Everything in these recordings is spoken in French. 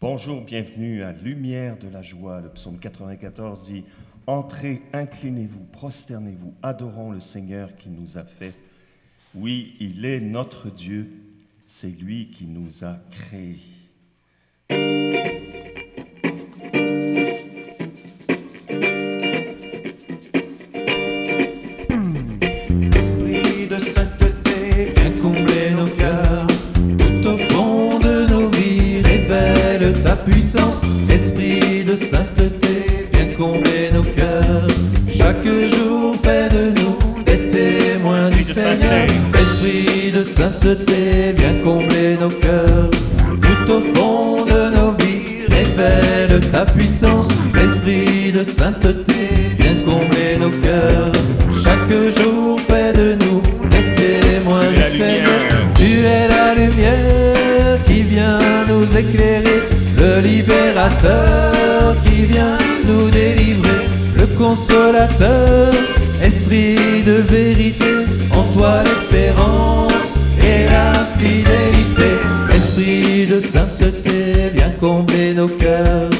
Bonjour, bienvenue à Lumière de la joie. Le psaume 94 dit Entrez, inclinez-vous, prosternez-vous, adorons le Seigneur qui nous a fait. Oui, il est notre Dieu, c'est lui qui nous a créés. Libérateur qui vient nous délivrer, le consolateur, esprit de vérité, en toi l'espérance et la fidélité, esprit de sainteté, viens combler nos cœurs,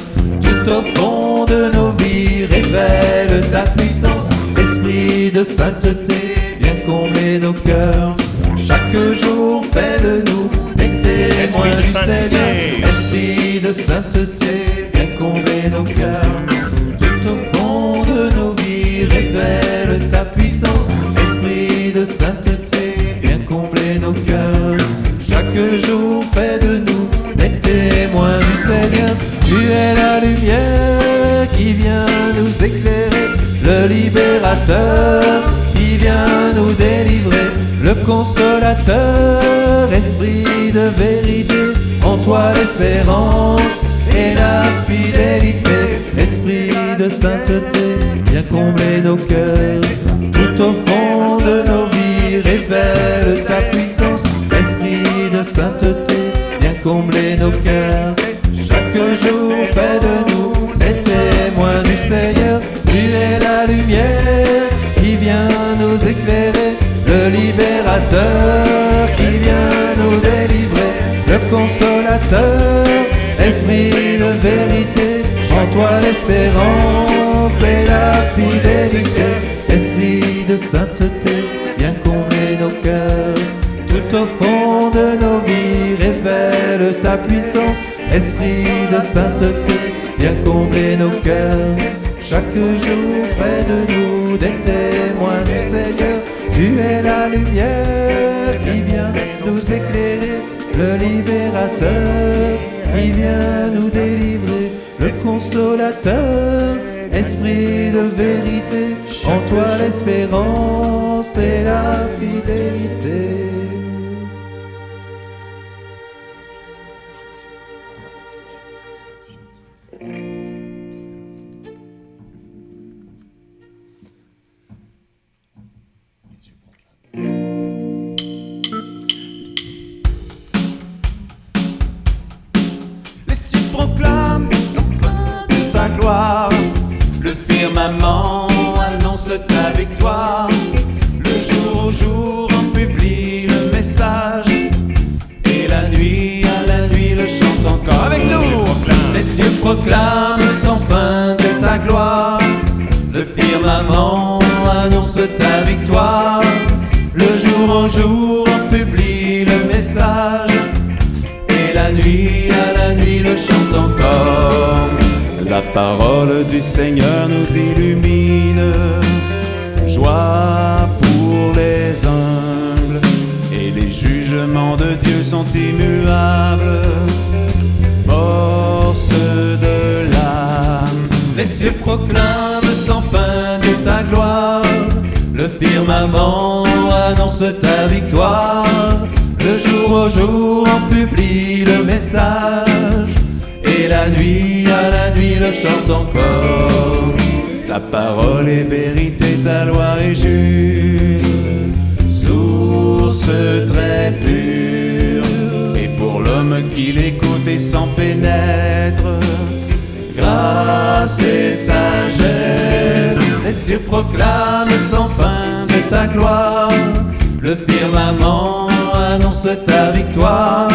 tout au fond de nos vies, révèle ta puissance, esprit de sainteté, viens combler nos cœurs. Chaque jour, fais de nous des témoins du. Seigneur. De sainteté, viens combler nos cœurs. Tout au fond de nos vies, révèle ta puissance. Esprit de sainteté, viens combler nos cœurs. Chaque jour, fais de nous des témoins du Seigneur. Tu es la lumière qui vient nous éclairer, le libérateur qui vient nous délivrer, le consolateur, toi l'espérance et la fidélité, esprit de sainteté, viens combler nos cœurs, l'espérance et la fidélité, esprit de sainteté, viens combler nos cœurs, tout au fond de nos vies, révèle ta puissance, esprit de sainteté, viens combler nos cœurs. Chaque jour près de nous des témoins du Seigneur, tu es la lumière qui vient nous éclairer, le libérateur qui vient nous délivrer, le consolateur, esprit de vérité, en toi l'espérance et la fidélité. Parole du Seigneur nous illumine. Joie pour les humbles. Et les jugements de Dieu sont immuables. Force de l'âme. Les cieux proclament sans fin de ta gloire. Le firmament annonce ta victoire. Le jour au jour en publie le message. La nuit à la nuit le chante encore. Ta parole est vérité, ta loi est juste. Source très pure. Et pour l'homme qui l'écoute et s'en pénètre. Grâce et sagesse. Les cieux proclament sans fin de ta gloire. Le firmament annonce ta victoire.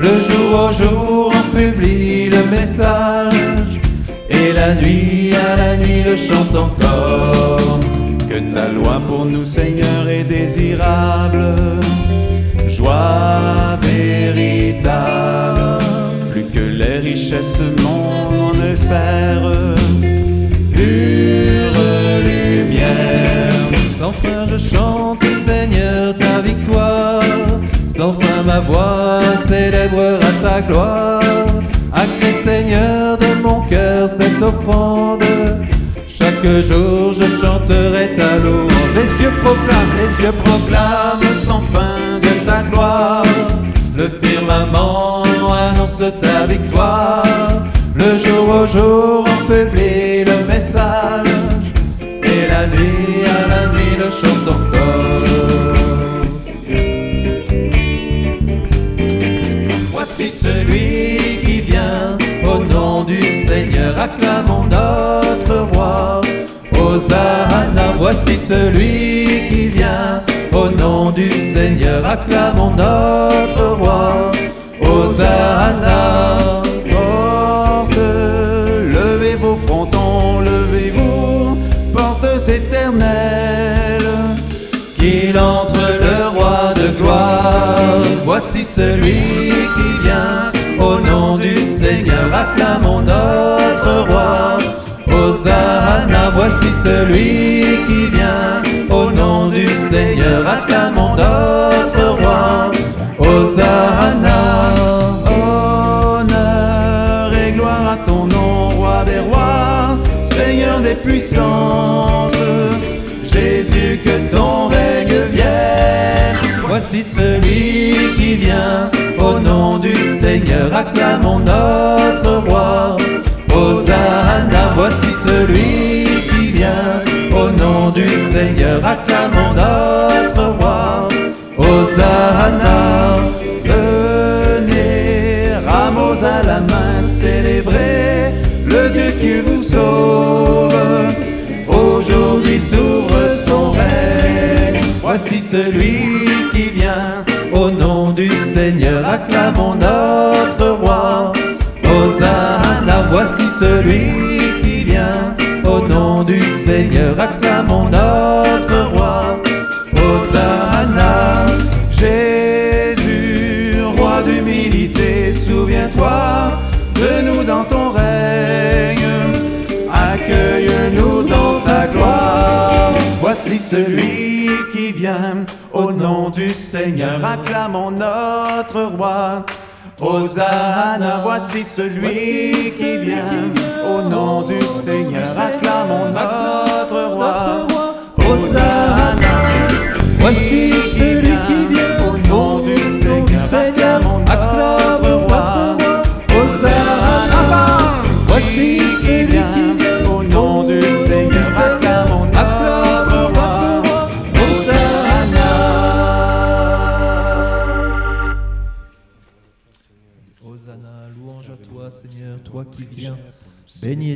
Le jour au jour publie le message, et la nuit à la nuit le chante encore. Que ta loi pour nous, Seigneur, est désirable, joie véritable, plus que les richesses, mon on espère, pure lumière. Sans je chante, Seigneur, ta victoire, sans fin ma voix célébrera ta gloire. Proclament, les cieux proclament sans fin de ta gloire. Le firmament annonce ta victoire. Le jour au jour voici celui qui vient au nom du Seigneur, acclamons notre roi. Hosanna, porte, levez vos frontons, levez-vous, portes éternelles qu'il entre le roi de gloire. Voici celui qui vient au nom du Seigneur, acclamons celui qui vient au nom du Seigneur, acclamons notre roi. Hosanna, honneur et gloire à ton nom, roi des rois, Seigneur des puissances. Jésus, que ton règne vienne. Voici celui qui vient au nom du Seigneur, acclamons notre Seigneur, acclamons notre roi. Hosanna, venez, rameaux à la main, célébrez le Dieu qui vous sauve. Aujourd'hui s'ouvre son règne. Voici celui qui vient au nom du Seigneur, acclamons notre Seigneur, acclamons notre roi. Hosanna, Jésus, roi d'humilité, souviens-toi de nous dans ton règne. Accueille-nous dans ta gloire. Voici celui qui vient au nom du Seigneur. Acclamons notre roi. Hosanna, voici celui qui vient au nom du Seigneur. Acclamons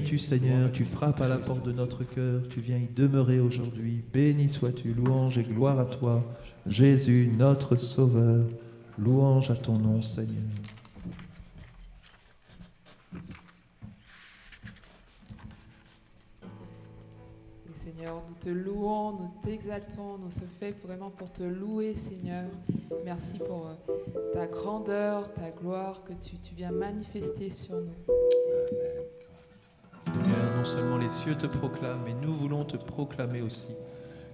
es-tu Seigneur, tu frappes à la porte de notre cœur, tu viens y demeurer aujourd'hui. Béni sois-tu, louange et gloire à toi, Jésus, notre Sauveur. Louange à ton nom Seigneur. Seigneur, nous te louons, nous t'exaltons, nous sommes faits vraiment pour te louer, Seigneur. Merci pour euh, ta grandeur, ta gloire que tu, tu viens manifester sur nous. Seulement les cieux te proclament, mais nous voulons te proclamer aussi.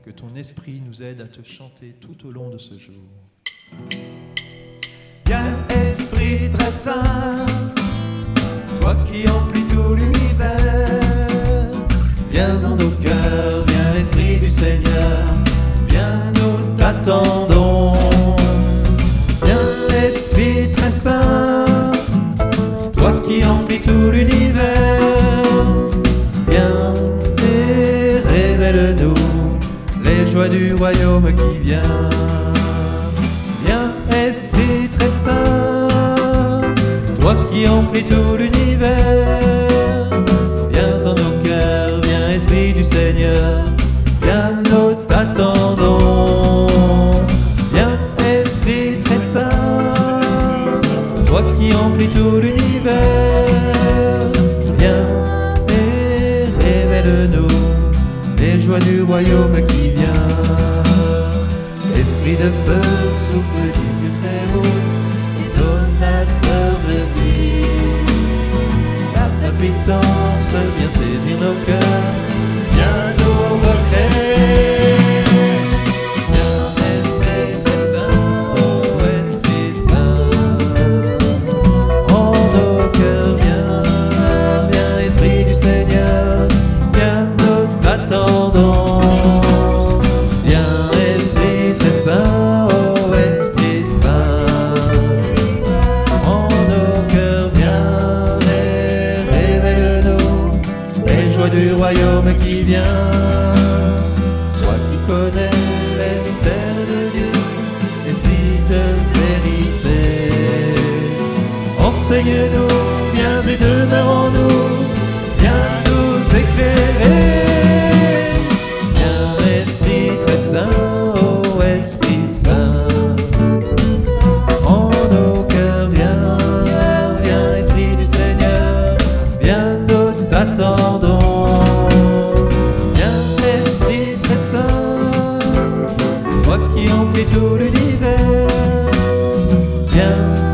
Que ton esprit nous aide à te chanter tout au long de ce jour. Viens, Esprit très saint, toi qui emplis tout l'univers. Viens en nos cœurs, viens, Esprit du Seigneur. Viens, nous t'attendons. Viens, Esprit très saint, toi qui emplis remplit tout l'univers. Viens en nos cœurs, viens esprit du Seigneur, viens nous t'attendons. Viens esprit très saint, toi qui remplis tout l'univers. Viens et révèle-nous les joies du royaume qui vient. Esprit de feu souffle puissance, viens saisir nos cœurs, Enseigne-nous, viens et demeure en nous, viens nous éclairer. Viens, Esprit très saint, oh Esprit saint. En nos cœurs, viens, viens, Esprit du Seigneur, viens, nous t'attendons. Viens, Esprit très saint, toi qui emplis tout l'univers, viens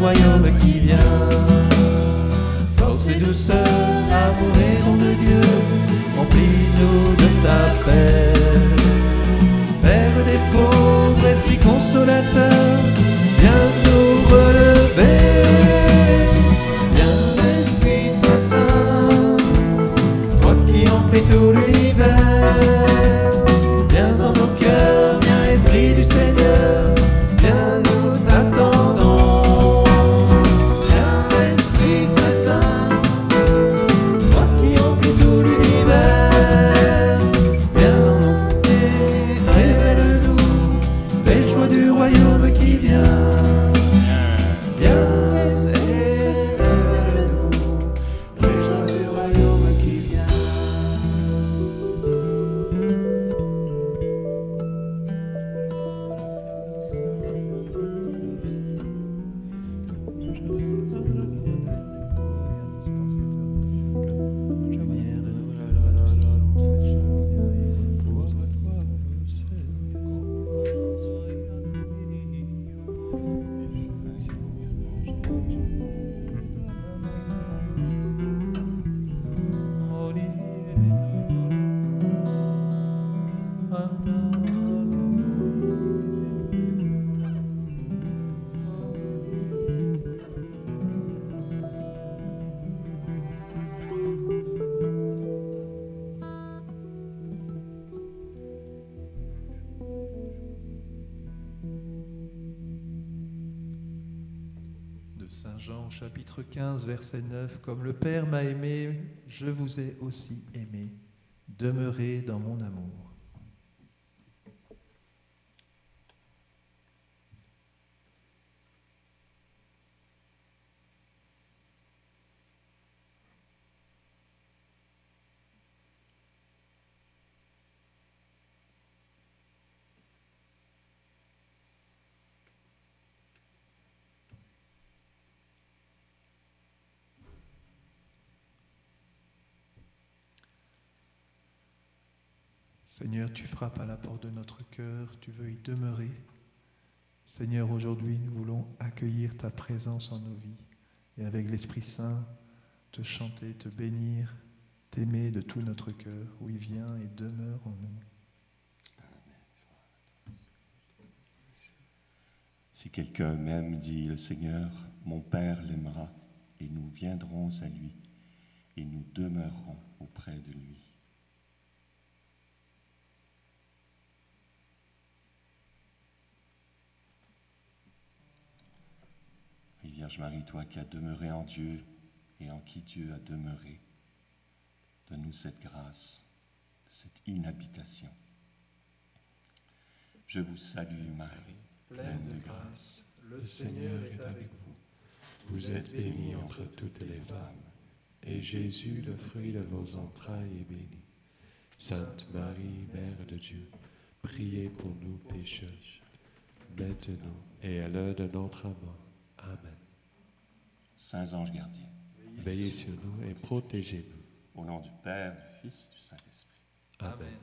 royaume qui vient. Force et douceur, amour et nom de Dieu, remplis-nous de ta paix. Père des pauvres, esprit consolateur, viens nous relever. Viens, Esprit saint, toi qui emplis tout l'univers. Chapitre 15, verset 9, Comme le Père m'a aimé, je vous ai aussi aimé. Demeurez dans mon amour. Seigneur, tu frappes à la porte de notre cœur, tu veux y demeurer. Seigneur, aujourd'hui, nous voulons accueillir ta présence en nos vies et avec l'Esprit Saint, te chanter, te bénir, t'aimer de tout notre cœur. Oui, viens et demeure en nous. Si quelqu'un m'aime, dit le Seigneur, mon Père l'aimera, et nous viendrons à lui, et nous demeurerons auprès de lui. Et Vierge Marie, toi qui as demeuré en Dieu et en qui Dieu a demeuré, donne-nous cette grâce, cette inhabitation. Je vous salue Marie, pleine de grâce. Le Seigneur est avec vous. Vous êtes bénie entre toutes les femmes, et Jésus, le fruit de vos entrailles, est béni. Sainte Marie, Mère de Dieu, priez pour nous pécheurs, maintenant et à l'heure de notre mort. Amen. Saints anges gardiens, Veillez sur nous et protégez-nous. Au nom du Père, du Fils, du Saint-Esprit. Amen.